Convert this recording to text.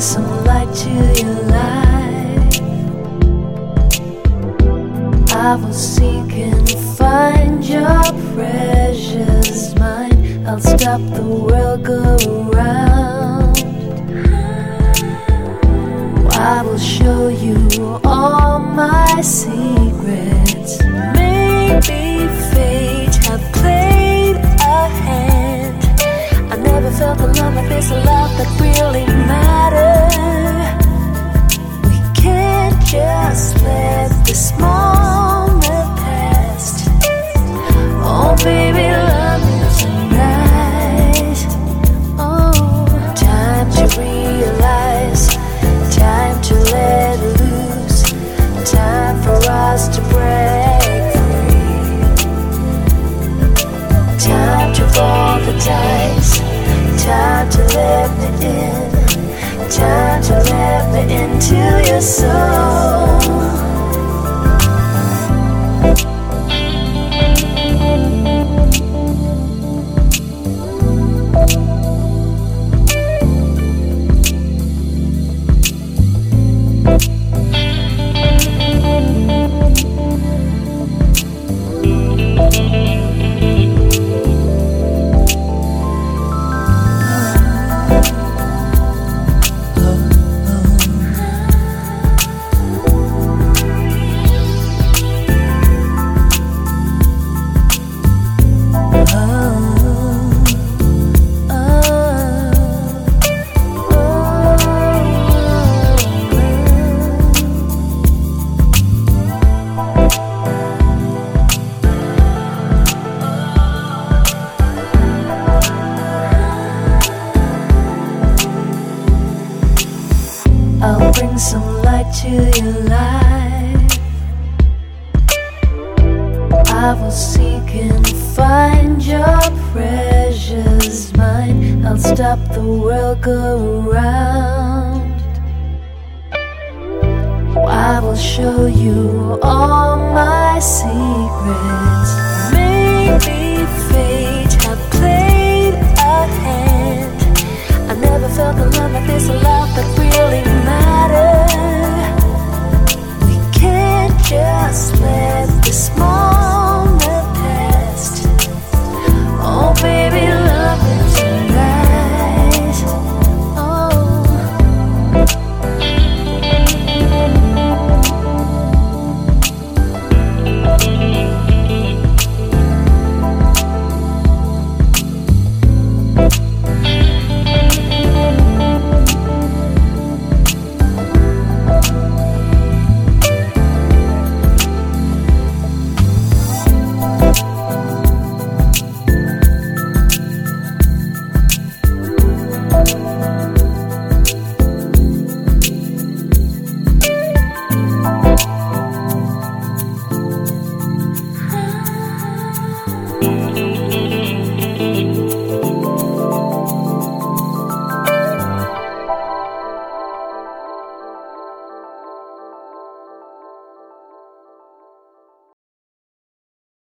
some light to your life. I will seek and find your precious mind. I'll stop the world go round. I will show you all my secrets. Maybe fate have played a hand. I never felt a love like this, in, time to me into your soul. I'll bring some light to your life. I will seek and find your precious mind. I'll stop the world go round. I will show you all my secrets.